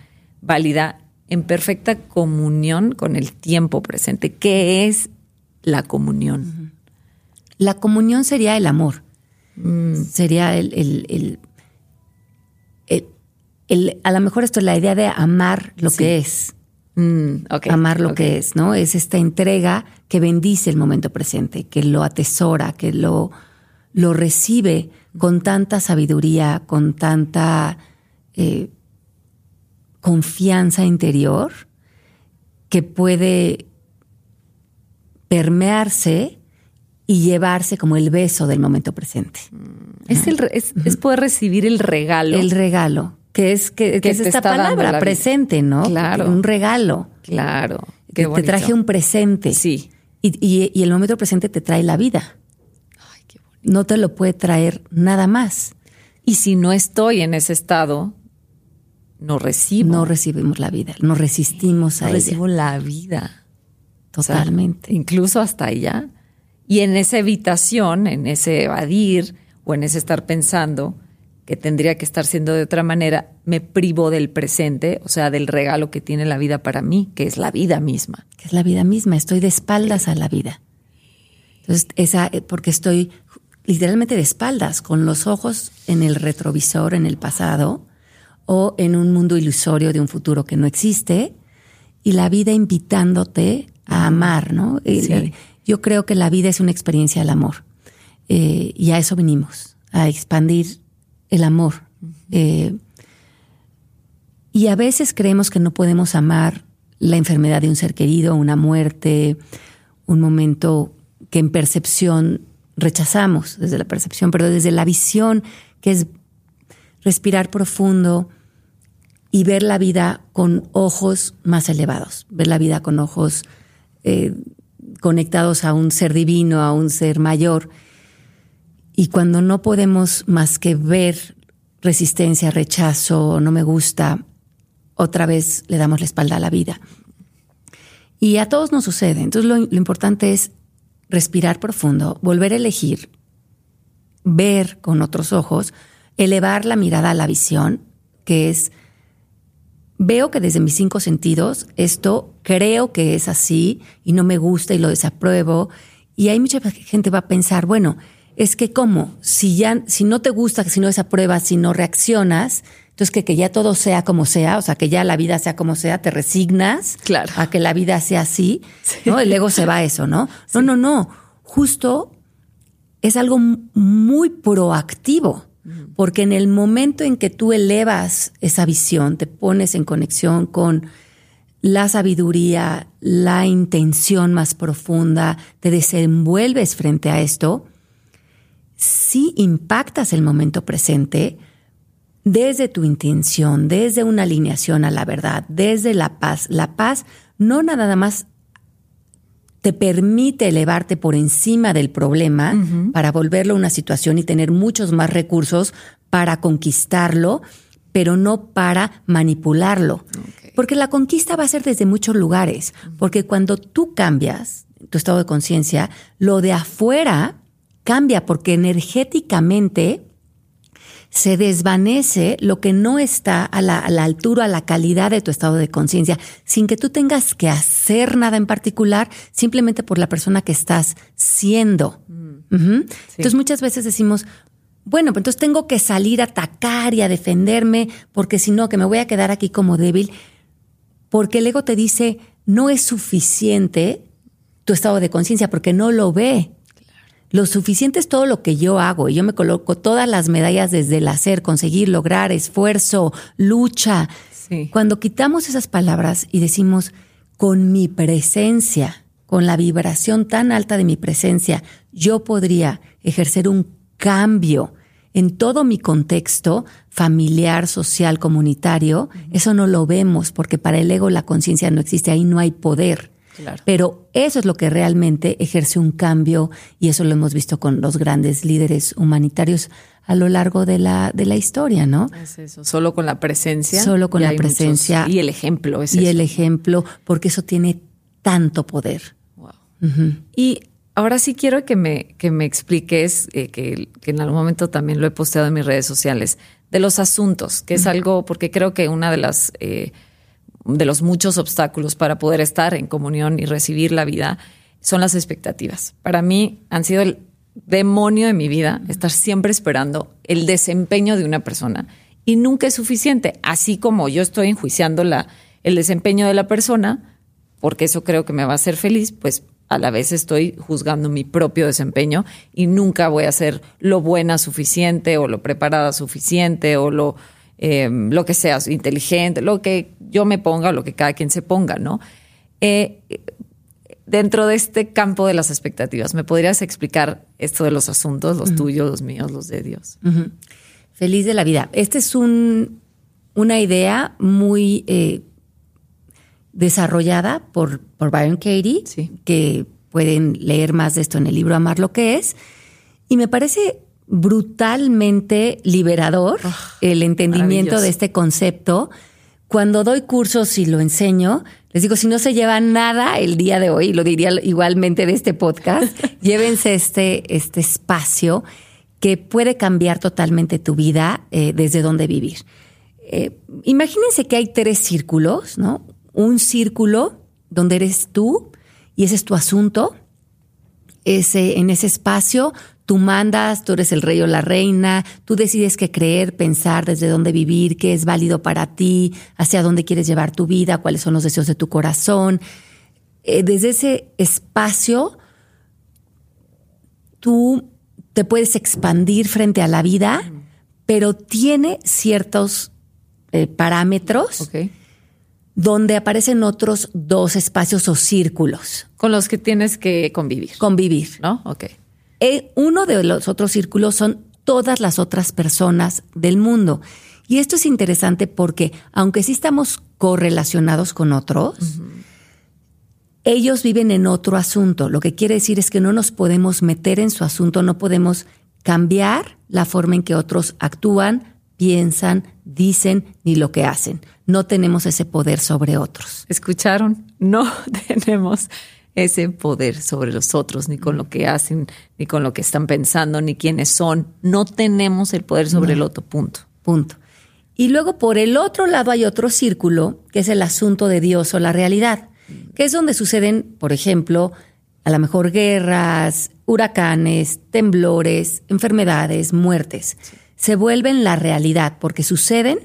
válida, en perfecta comunión con el tiempo presente. ¿Qué es la comunión? La comunión sería el amor. Mm. Sería el, el, a lo mejor esto es la idea de amar lo que es. Mm, amar lo que es, ¿no? Es esta entrega que bendice el momento presente, que lo atesora, que lo, lo recibe con tanta sabiduría, con tanta eh, confianza interior, que puede permearse y llevarse como el beso del momento presente. Mm. Es, el, es, poder recibir el regalo. El regalo, que es, que, es esta palabra, presente, ¿no? Claro. Un regalo. Claro. Que te traje un presente. Sí. y, y el momento presente te trae la vida no te lo puede traer nada más. Y si no estoy en ese estado, no recibo. No recibimos la vida, no resistimos a no recibo la vida. Totalmente. incluso hasta allá. Y en esa evitación, en ese evadir o en ese estar pensando que tendría que estar siendo de otra manera, me privo del presente, o sea, del regalo que tiene la vida para mí, que es la vida misma. Que es la vida misma, estoy de espaldas a la vida. Entonces, esa, eh, porque estoy literalmente de espaldas, con los ojos en el retrovisor, en el pasado, o en un mundo ilusorio de un futuro que no existe, y la vida invitándote a amar, ¿no? Yo creo que la vida es una experiencia del amor, eh, y a eso venimos, a expandir el amor. Eh, y a veces creemos que no podemos amar la enfermedad de un ser querido, una muerte, un momento que en percepción rechazamos desde la percepción, pero desde la visión, que es respirar profundo y ver la vida con ojos más elevados, ver la vida con ojos eh, conectados a un ser divino, a un ser mayor. Y cuando no podemos más que ver resistencia, rechazo, no me gusta, otra vez le damos la espalda a la vida. Y a todos nos sucede. Entonces lo, lo importante es respirar profundo, volver a elegir, ver con otros ojos, elevar la mirada a la visión, que es, veo que desde mis cinco sentidos esto creo que es así y no me gusta y lo desapruebo. Y hay mucha gente va a pensar, bueno, es que cómo, si ya, si no te gusta, si no desapruebas, si no reaccionas, entonces, que, que ya todo sea como sea, o sea, que ya la vida sea como sea, te resignas claro. a que la vida sea así, ¿no? Y luego se va eso, ¿no? No, no, no. Justo es algo muy proactivo, porque en el momento en que tú elevas esa visión, te pones en conexión con la sabiduría, la intención más profunda, te desenvuelves frente a esto, sí impactas el momento presente, desde tu intención, desde una alineación a la verdad, desde la paz. La paz no nada más te permite elevarte por encima del problema para volverlo una situación y tener muchos más recursos para conquistarlo, pero no para manipularlo. Porque la conquista va a ser desde muchos lugares, porque cuando tú cambias tu estado de conciencia, lo de afuera cambia porque energéticamente se desvanece lo que no está a la, altura, a la calidad de tu estado de conciencia, sin que tú tengas que hacer nada en particular, simplemente por la persona que estás siendo. Mm. Entonces muchas veces decimos, bueno, pues entonces tengo que salir a atacar y a defenderme, porque si no, que me voy a quedar aquí como débil, porque el ego te dice, no es suficiente tu estado de conciencia, porque no lo ve. Lo suficiente es todo lo que yo hago y yo me coloco todas las medallas desde el hacer, conseguir, lograr, esfuerzo, lucha. Cuando quitamos esas palabras y decimos con mi presencia, con la vibración tan alta de mi presencia, yo podría ejercer un cambio en todo mi contexto familiar, social, comunitario, eso no lo vemos porque para el ego la conciencia no existe, ahí no hay poder. Pero eso es lo que realmente ejerce un cambio y eso lo hemos visto con los grandes líderes humanitarios a lo largo de la, de la historia, ¿no? Es eso, solo con la presencia. Solo con la presencia. y el ejemplo, es Y el ejemplo, porque eso tiene tanto poder. Wow. Y ahora sí quiero que me, que me expliques, eh, que, en algún momento también lo he posteado en mis redes sociales, de los asuntos, que es algo, porque creo que una de las... Eh, de los muchos obstáculos para poder estar en comunión y recibir la vida son las expectativas. Para mí han sido el demonio de mi vida estar siempre esperando el desempeño de una persona y nunca es suficiente. Así como yo estoy enjuiciando la, el desempeño de la persona, porque eso creo que me va a hacer feliz, pues a la vez estoy juzgando mi propio desempeño y nunca voy a ser lo buena suficiente o lo preparada suficiente o lo eh, lo que sea, inteligente, lo que yo me ponga o lo que cada quien se ponga, ¿no? Eh, dentro de este campo de las expectativas, ¿me podrías explicar esto de los asuntos, los tuyos, los míos, los de Dios? Feliz de la vida. Esta es un, una idea muy eh, desarrollada por, por Byron Katie, que pueden leer más de esto en el libro Amar lo que es. Y me parece brutalmente liberador ah, el entendimiento de este concepto. Cuando doy cursos y lo enseño, les digo, si no se lleva nada el día de hoy, lo diría igualmente de este podcast, [LAUGHS] llévense este, este espacio que puede cambiar totalmente tu vida eh, desde donde vivir. Eh, imagínense que hay tres círculos, ¿no? Un círculo donde eres tú y ese es tu asunto. Ese, en ese espacio Tú mandas, tú eres el rey o la reina, tú decides qué creer, pensar, desde dónde vivir, qué es válido para ti, hacia dónde quieres llevar tu vida, cuáles son los deseos de tu corazón. Eh, desde ese espacio, tú te puedes expandir frente a la vida, pero tiene ciertos eh, parámetros. donde aparecen otros dos espacios o círculos. Con los que tienes que convivir. Convivir. ¿No? Ok. Eh, uno de los otros círculos son todas las otras personas del mundo. Y esto es interesante porque, aunque sí estamos correlacionados con otros, ellos viven en otro asunto. Lo que quiere decir es que no nos podemos meter en su asunto, no podemos cambiar la forma en que otros actúan, piensan, dicen ni lo que hacen. No tenemos ese poder sobre otros. ¿Escucharon? No [LAUGHS] tenemos ese poder sobre los otros, ni con lo que hacen, ni con lo que están pensando, ni quiénes son. No tenemos el poder sobre el otro, punto. Punto. Y luego por el otro lado hay otro círculo, que es el asunto de Dios o la realidad, que es donde suceden, por ejemplo, a lo mejor guerras, huracanes, temblores, enfermedades, muertes. Se vuelven la realidad porque suceden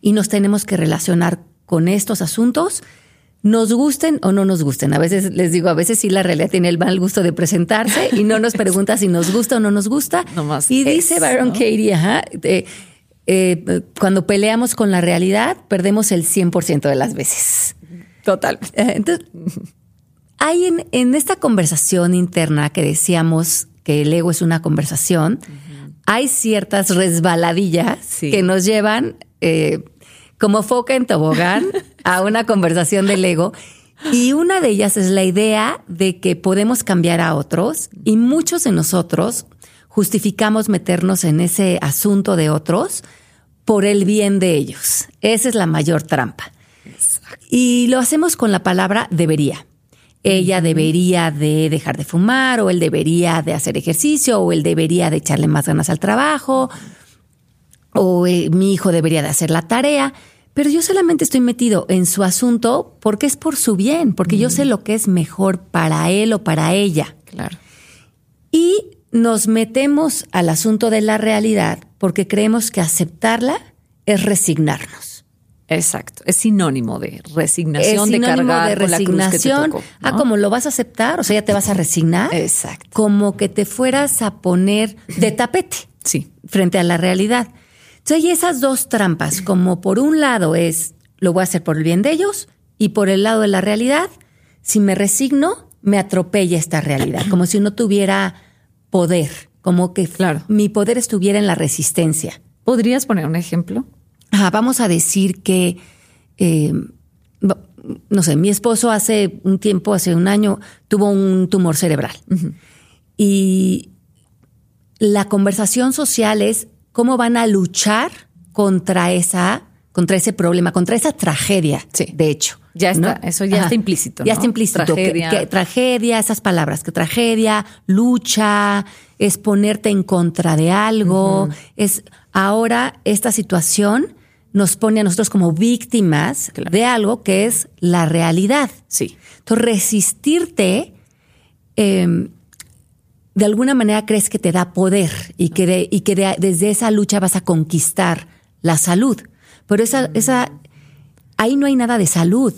y nos tenemos que relacionar con estos asuntos nos gusten o no nos gusten. A veces les digo, a veces sí la realidad tiene el mal gusto de presentarse y no nos [LAUGHS] pregunta si nos gusta o no nos gusta. y dice Baron Katie, ajá, eh, cuando peleamos con la realidad, perdemos el 100% de las veces. Total. Eh, entonces, hay en, en, esta conversación interna que decíamos que el ego es una conversación, hay ciertas resbaladillas que nos llevan eh, como foca en tobogán [LAUGHS] a una conversación del ego. Y una de ellas es la idea de que podemos cambiar a otros y muchos de nosotros justificamos meternos en ese asunto de otros por el bien de ellos. Esa es la mayor trampa. Y lo hacemos con la palabra debería. Ella debería de dejar de fumar o él debería de hacer ejercicio o él debería de echarle más ganas al trabajo o eh, mi hijo debería de hacer la tarea. Pero yo solamente estoy metido en su asunto porque es por su bien, porque yo sé lo que es mejor para él o para ella. Claro. Y nos metemos al asunto de la realidad porque creemos que aceptarla es resignarnos. Exacto, es sinónimo de resignación, de cargar de resignación. Ah, como lo vas a aceptar, o sea, ya te vas a resignar. Exacto. Como que te fueras a poner de tapete. Sí. Frente a la realidad. Entonces hay esas dos trampas, como por un lado es lo voy a hacer por el bien de ellos y por el lado de la realidad, si me resigno, me atropella esta realidad, como si no tuviera poder, como que claro. mi poder estuviera en la resistencia. ¿Podrías poner un ejemplo? vamos a decir que, eh, no sé, mi esposo hace un tiempo, hace un año, tuvo un tumor cerebral. Y la conversación social es cómo van a luchar contra esa contra ese problema, contra esa tragedia, de hecho. Ya está, eso ya está implícito. Ya está implícito. Tragedia. tragedia, esas palabras, que tragedia, lucha, es ponerte en contra de algo, es ahora esta situación nos pone a nosotros como víctimas de algo que es la realidad. Sí. Entonces, resistirte, em, de alguna manera crees que te da poder y que, y que desde esa lucha vas a conquistar la salud. Pero esa, esa, ahí no hay nada de salud,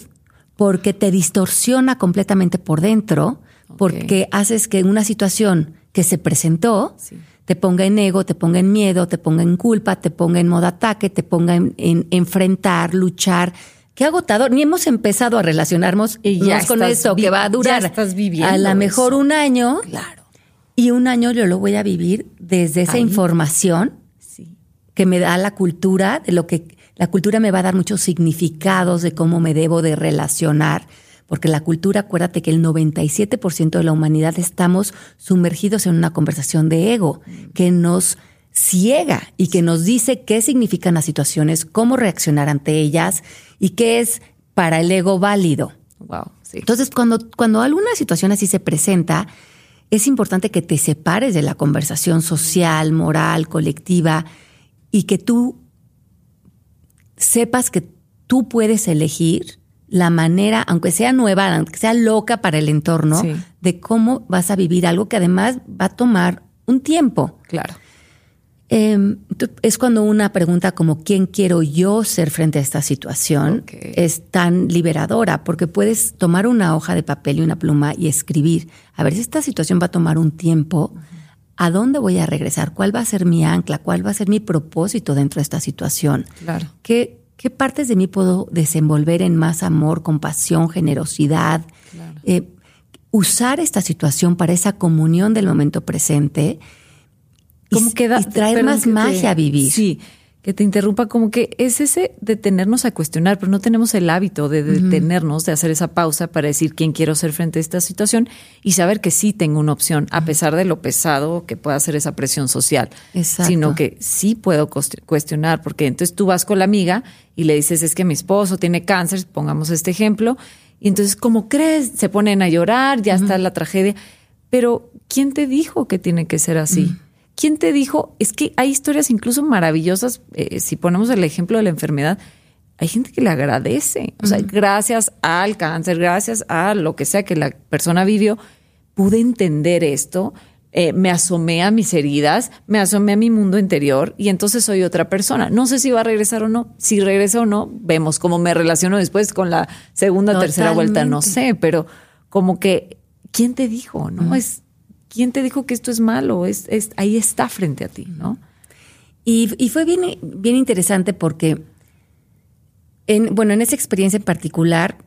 porque te distorsiona completamente por dentro, porque haces que una situación que se presentó te ponga en ego, te ponga en miedo, te ponga en culpa, te ponga en modo ataque, te ponga en, enfrentar, luchar. Qué agotador. Ni hemos empezado a relacionarnos y ya con eso, que va a durar estás viviendo a lo mejor un año. Claro. Y un año yo lo voy a vivir desde esa información que me da la cultura, de lo que la cultura me va a dar muchos significados de cómo me debo de relacionar porque la cultura, acuérdate que el 97% de la humanidad estamos sumergidos en una conversación de ego que nos ciega y que nos dice qué significan las situaciones, cómo reaccionar ante ellas y qué es para el ego válido. Wow, Entonces, cuando, cuando alguna situación así se presenta, es importante que te separes de la conversación social, moral, colectiva y que tú sepas que tú puedes elegir la manera, aunque sea nueva, aunque sea loca para el entorno, de cómo vas a vivir algo que además va a tomar un tiempo. Claro. Em, es cuando una pregunta como ¿quién quiero yo ser frente a esta situación? es tan liberadora porque puedes tomar una hoja de papel y una pluma y escribir, a ver si esta situación va a tomar un tiempo, ¿a dónde voy a regresar? ¿Cuál va a ser mi ancla? ¿Cuál va a ser mi propósito dentro de esta situación? Claro. ¿Qué, ¿Qué partes de mí puedo desenvolver en más amor, compasión, generosidad? Eh, usar esta situación para esa comunión del momento presente como y, traer más magia a vivir. Sí, que te interrumpa, como que es ese detenernos a cuestionar, pero no tenemos el hábito de detenernos, de hacer esa pausa para decir quién quiero ser frente a esta situación y saber que sí tengo una opción, a pesar de lo pesado que pueda ser esa presión social, Exacto. sino que sí puedo cuestionar, porque entonces tú vas con la amiga y le dices, es que mi esposo tiene cáncer, pongamos este ejemplo, y entonces, ¿cómo crees? Se ponen a llorar, ya está la tragedia, pero ¿quién te dijo que tiene que ser así? ¿Quién te dijo? Es que hay historias incluso maravillosas, eh, si ponemos el ejemplo de la enfermedad, hay gente que le agradece. O sea, gracias al cáncer, gracias a lo que sea que la persona vivió, pude entender esto, eh, me asomé a mis heridas, me asomé a mi mundo interior y entonces soy otra persona. No sé si va a regresar o no. Si regresa o no, vemos cómo me relaciono después con la segunda o tercera vuelta, no sé, pero como que, ¿quién te dijo? No es ¿quién te dijo que esto es malo? Es, ahí está frente a ti, ¿no? Y, fue bien, bien interesante porque, en, bueno, en esa experiencia en particular,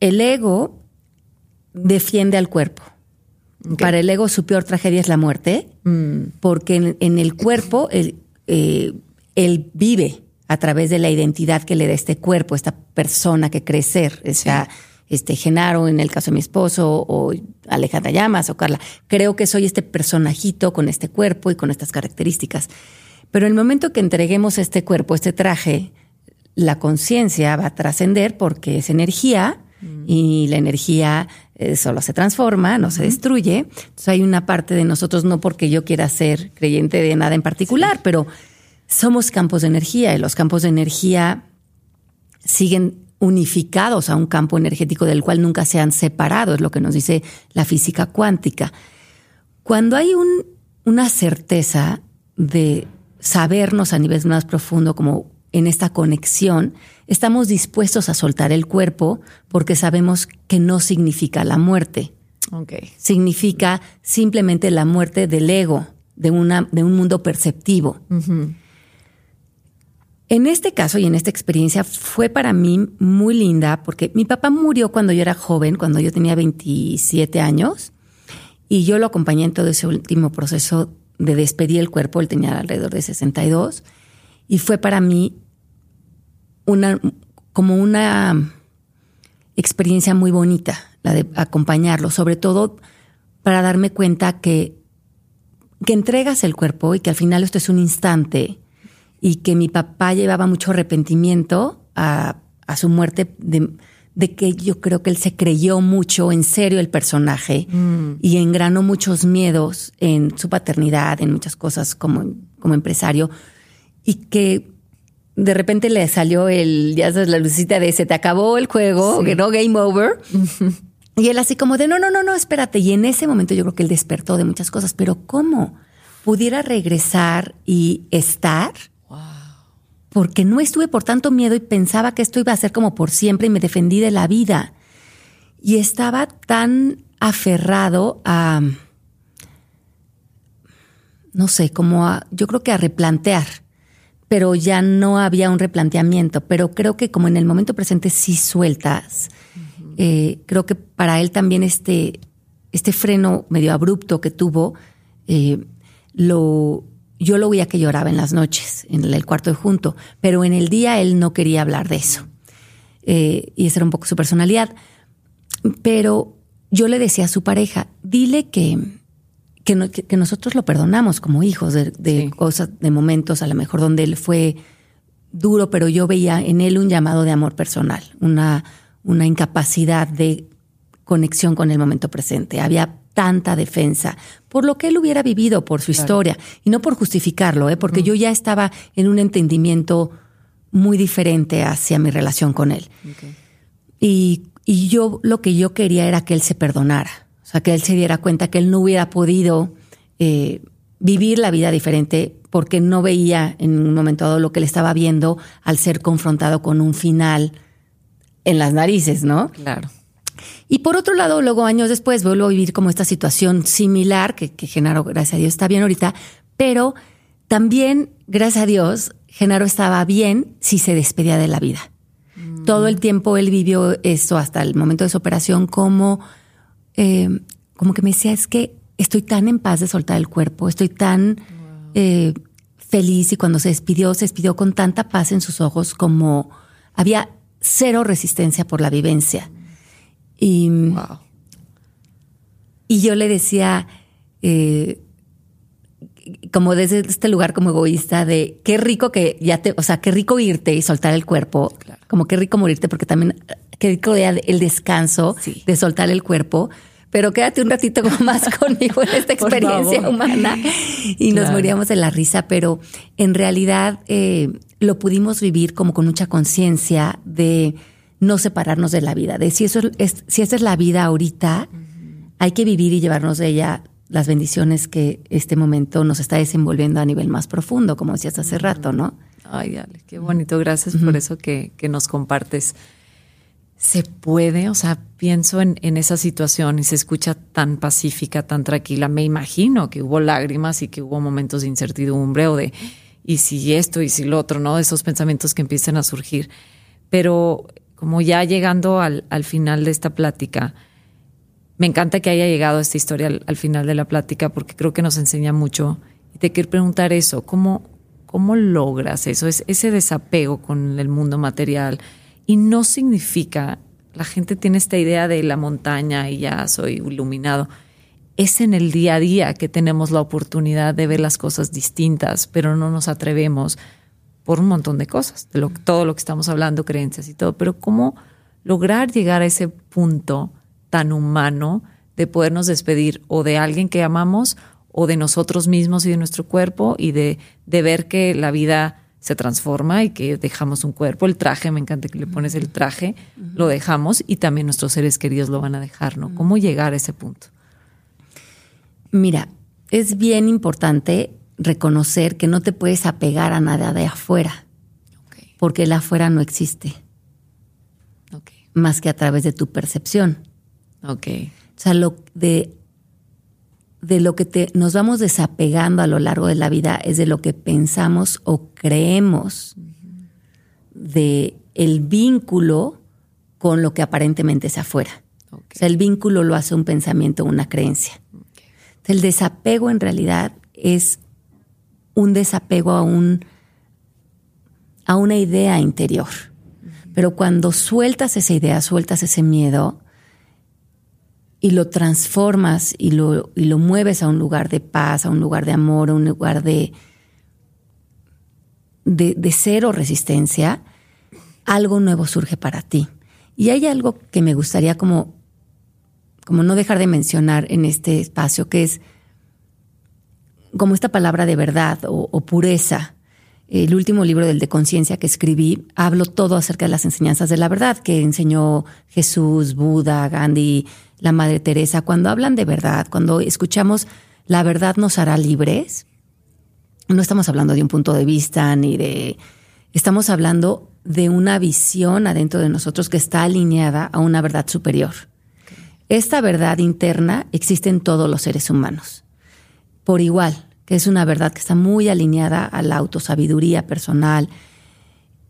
el ego defiende al cuerpo. Para el ego su peor tragedia es la muerte, mm. porque en, el cuerpo él, eh, él, vive a través de la identidad que le da este cuerpo, esta persona que cree ser, sea este Genaro en el caso de mi esposo o Alejandra Llamas o Carla. Creo que soy este personajito con este cuerpo y con estas características. Pero el momento que entreguemos este cuerpo, este traje, la conciencia va a trascender porque es energía mm. y la energía eh, solo se transforma, no se destruye. Entonces hay una parte de nosotros, no porque yo quiera ser creyente de nada en particular, pero somos campos de energía y los campos de energía siguen unificados a un campo energético del cual nunca se han separado, es lo que nos dice la física cuántica. Cuando hay un, una certeza de sabernos a nivel más profundo como en esta conexión, estamos dispuestos a soltar el cuerpo porque sabemos que no significa la muerte. Okay. Significa simplemente la muerte del ego, de, una, de un mundo perceptivo. En este caso y en esta experiencia fue para mí muy linda porque mi papá murió cuando yo era joven, cuando yo tenía 27 años, y yo lo acompañé en todo ese último proceso de despedir el cuerpo, él tenía alrededor de 62, y fue para mí una, como una experiencia muy bonita, la de acompañarlo, sobre todo para darme cuenta que, que entregas el cuerpo y que al final esto es un instante y que mi papá llevaba mucho arrepentimiento a, a su muerte de, de, que yo creo que él se creyó mucho en serio el personaje mm. y engranó muchos miedos en su paternidad, en muchas cosas como, como empresario y que de repente le salió el, ya sabes, la lucita de se te acabó el juego, que no game over. [LAUGHS] y él así como de no, no, no, no, espérate. Y en ese momento yo creo que él despertó de muchas cosas, pero ¿cómo? Pudiera regresar y estar. Porque no estuve por tanto miedo y pensaba que esto iba a ser como por siempre y me defendí de la vida. Y estaba tan aferrado a, no sé, como a, yo creo que a replantear pero ya no había un replanteamiento. Pero creo que como en el momento presente sí sueltas, eh, creo que para él también este, este freno medio abrupto que tuvo, eh, lo, yo lo veía que lloraba en las noches, en el cuarto de junto, pero en el día él no quería hablar de eso. Eh, y esa era un poco su personalidad. Pero yo le decía a su pareja, dile que, que, nosotros lo perdonamos como hijos de, cosas, de momentos a lo mejor donde él fue duro, pero yo veía en él un llamado de amor personal, una, una incapacidad de conexión con el momento presente. Había tanta defensa por lo que él hubiera vivido, por su historia, y no por justificarlo, ¿eh? porque yo ya estaba en un entendimiento muy diferente hacia mi relación con él. Y, y yo lo que yo quería era que él se perdonara o sea, que él se diera cuenta que él no hubiera podido eh, vivir la vida diferente porque no veía en un momento dado lo que le estaba viendo al ser confrontado con un final en las narices, ¿no? Claro. Y por otro lado, luego años después vuelvo a vivir como esta situación similar, que, Genaro, gracias a Dios, está bien ahorita, pero también, gracias a Dios, Genaro estaba bien si se despedía de la vida. Mm. Todo el tiempo él vivió esto hasta el momento de su operación como eh, como que me decía, es que estoy tan en paz de soltar el cuerpo, estoy tan eh, feliz y cuando se despidió, se despidió con tanta paz en sus ojos como había cero resistencia por la vivencia. Y, y yo le decía, eh, como desde este lugar como egoísta de qué rico que ya te, o sea, qué rico irte y soltar el cuerpo, como qué rico morirte porque también qué rico el descanso de soltar el cuerpo, pero quédate un ratito más [LAUGHS] conmigo en esta experiencia humana y nos moríamos de la risa, pero en realidad eh, lo pudimos vivir como con mucha conciencia de no separarnos de la vida, de si eso es, si esta es la vida ahorita, hay que vivir y llevarnos de ella las bendiciones que este momento nos está desenvolviendo a nivel más profundo, como decías hace rato, ¿no? Ay, dale, qué bonito. Gracias por eso que, que, nos compartes. ¿Se puede? O sea, pienso en, en, esa situación y se escucha tan pacífica, tan tranquila. Me imagino que hubo lágrimas y que hubo momentos de incertidumbre o de, y si esto y si lo otro, ¿no? Esos pensamientos que empiezan a surgir. Pero como ya llegando al, al final de esta plática, me encanta que haya llegado esta historia al, final de la plática porque creo que nos enseña mucho. Y te quiero preguntar eso, ¿cómo, cómo logras eso? Es, ese desapego con el mundo material. Y no significa, la gente tiene esta idea de la montaña y ya soy iluminado. Es en el día a día que tenemos la oportunidad de ver las cosas distintas, pero no nos atrevemos por un montón de cosas, de lo, todo lo que estamos hablando, creencias y todo. Pero ¿cómo lograr llegar a ese punto tan humano de podernos despedir o de alguien que amamos o de nosotros mismos y de nuestro cuerpo y de, de ver que la vida se transforma y que dejamos un cuerpo, el traje, me encanta que le pones el traje, lo dejamos y también nuestros seres queridos lo van a dejar, ¿no? ¿Cómo llegar a ese punto? Mira, es bien importante reconocer que no te puedes apegar a nada de afuera, porque el afuera no existe, más que a través de tu percepción. O sea, lo de, de lo que te, nos vamos desapegando a lo largo de la vida es de lo que pensamos o creemos de el vínculo con lo que aparentemente es afuera. O sea, el vínculo lo hace un pensamiento, una creencia. El desapego en realidad es un desapego a un a una idea interior. Pero cuando sueltas esa idea, sueltas ese miedo, y lo transformas y lo, y lo mueves a un lugar de paz, a un lugar de amor, a un lugar de, de, cero resistencia, algo nuevo surge para ti. Y hay algo que me gustaría como, como no dejar de mencionar en este espacio, que es como esta palabra de verdad o, o pureza. El último libro del de conciencia que escribí, hablo todo acerca de las enseñanzas de la verdad que enseñó Jesús, Buda, Gandhi, la Madre Teresa, cuando hablan de verdad, cuando escuchamos la verdad nos hará libres, no estamos hablando de un punto de vista ni de... Estamos hablando de una visión adentro de nosotros que está alineada a una verdad superior. Esta verdad interna existe en todos los seres humanos, por igual, que es una verdad que está muy alineada a la autosabiduría personal,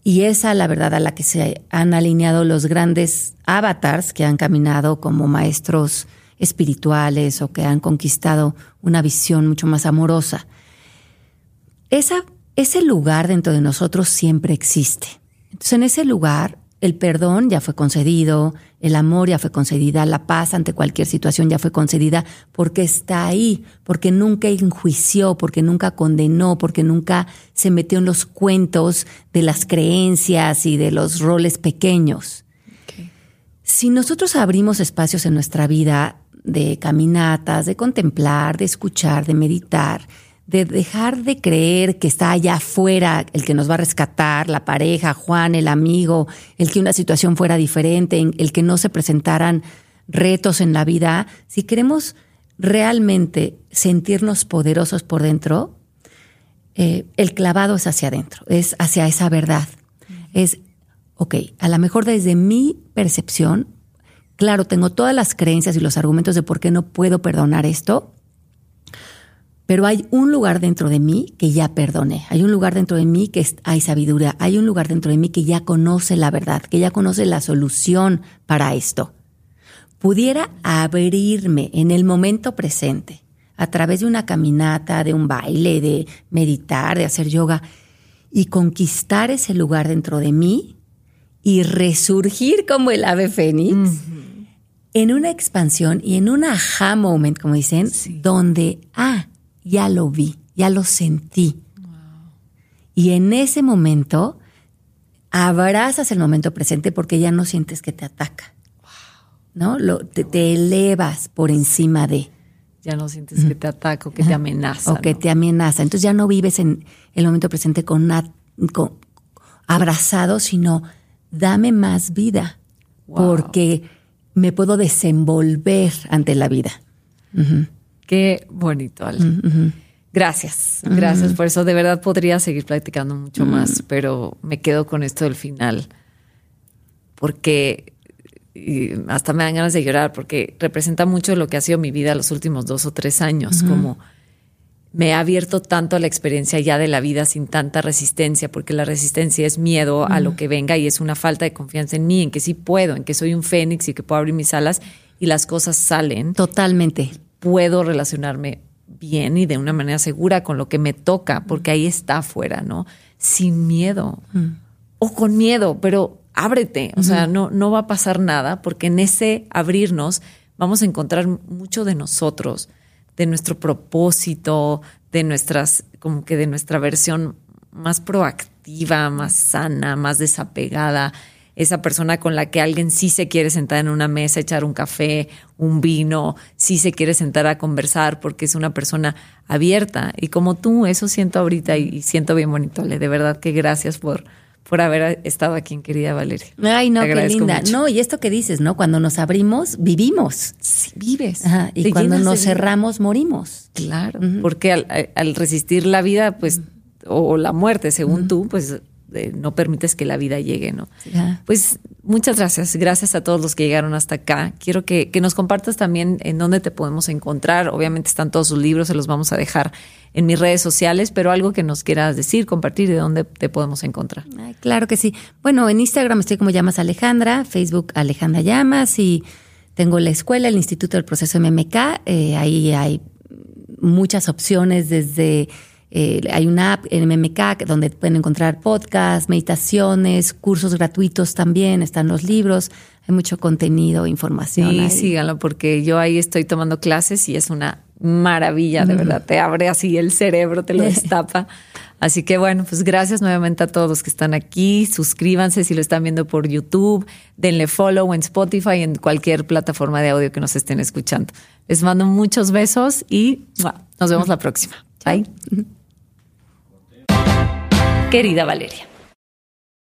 y esa la verdad a la que se han alineado los grandes avatars que han caminado como maestros espirituales o que han conquistado una visión mucho más amorosa. Esa, ese lugar dentro de nosotros siempre existe. Entonces en ese lugar el perdón ya fue concedido, el amor ya fue concedida, la paz ante cualquier situación ya fue concedida porque está ahí, porque nunca enjuició, porque nunca condenó, porque nunca se metió en los cuentos de las creencias y de los roles pequeños. Si nosotros abrimos espacios en nuestra vida de caminatas, de contemplar, de escuchar, de meditar, de dejar de creer que está allá afuera el que nos va a rescatar, la pareja, Juan, el amigo, el que una situación fuera diferente, el que no se presentaran retos en la vida, si queremos realmente sentirnos poderosos por dentro, eh, el clavado es hacia adentro, es hacia esa verdad. Es, ok, a lo mejor desde mi percepción, claro, tengo todas las creencias y los argumentos de por qué no puedo perdonar esto, pero hay un lugar dentro de mí que ya perdoné, hay un lugar dentro de mí que hay sabiduría, hay un lugar dentro de mí que ya conoce la verdad, que ya conoce la solución para esto. Pudiera abrirme en el momento presente, a través de una caminata, de un baile, de meditar, de hacer yoga, y conquistar ese lugar dentro de mí y resurgir como el ave fénix. En una expansión y en un aha moment, como dicen, donde, ah, ya lo vi, ya lo sentí. Y en ese momento abrazas el momento presente porque ya no sientes que te ataca. ¿No? Lo, te, elevas por encima de. Ya no sientes que te ataca o que te amenaza. O que te amenaza. Entonces ya no vives en el momento presente con, una, abrazado, sino dame más vida. Porque me puedo desenvolver ante la vida. Qué bonito, Gracias, gracias por eso. De verdad podría seguir platicando mucho más, pero me quedo con esto del final. Porque hasta me dan ganas de llorar, porque representa mucho lo que ha sido mi vida los últimos dos o tres años, como me ha abierto tanto a la experiencia ya de la vida sin tanta resistencia, porque la resistencia es miedo a lo que venga y es una falta de confianza en mí, en que sí puedo, en que soy un fénix y que puedo abrir mis alas y las cosas salen. Totalmente. Puedo relacionarme bien y de una manera segura con lo que me toca, porque ahí está afuera, ¿no? Sin miedo. Mm. O con miedo, pero ábrete. O sea, no, no va a pasar nada, porque en ese abrirnos vamos a encontrar mucho de nosotros, de nuestro propósito, de nuestras, como que de nuestra versión más proactiva, más sana, más desapegada esa persona con la que alguien sí se quiere sentar en una mesa, echar un café, un vino, sí se quiere sentar a conversar porque es una persona abierta. Y como tú, eso siento ahorita y siento bien bonito, Ale. De verdad que gracias por, por haber estado aquí en querida Valeria. Ay, no, qué linda. No, y esto que dices, ¿no? Cuando nos abrimos, vivimos. Sí, vives. y cuando nos cerramos, morimos. Claro, porque al, al, resistir la vida, pues, o la muerte, según tú, pues no permites que la vida llegue, ¿no? Pues muchas gracias, gracias a todos los que llegaron hasta acá. Quiero que, nos compartas también en dónde te podemos encontrar. Obviamente están todos sus libros, se los vamos a dejar en mis redes sociales, pero algo que nos quieras decir, compartir de dónde te podemos encontrar. claro que sí. Bueno, en Instagram estoy como llamas Alejandra, Facebook Alejandra Llamas y tengo la escuela, el Instituto del Proceso MMK. Eh, ahí hay muchas opciones desde eh, hay una app en MMK donde pueden encontrar podcasts, meditaciones, cursos gratuitos también, están los libros, hay mucho contenido, información. Sí, síganlo porque yo ahí estoy tomando clases y es una maravilla, de verdad, te abre así el cerebro, te lo [LAUGHS] destapa. Así que bueno, pues gracias nuevamente a todos los que están aquí. Suscríbanse si lo están viendo por YouTube, denle follow en Spotify, en cualquier plataforma de audio que nos estén escuchando. Les mando muchos besos y nos vemos la próxima. Bye. Querida Valeria.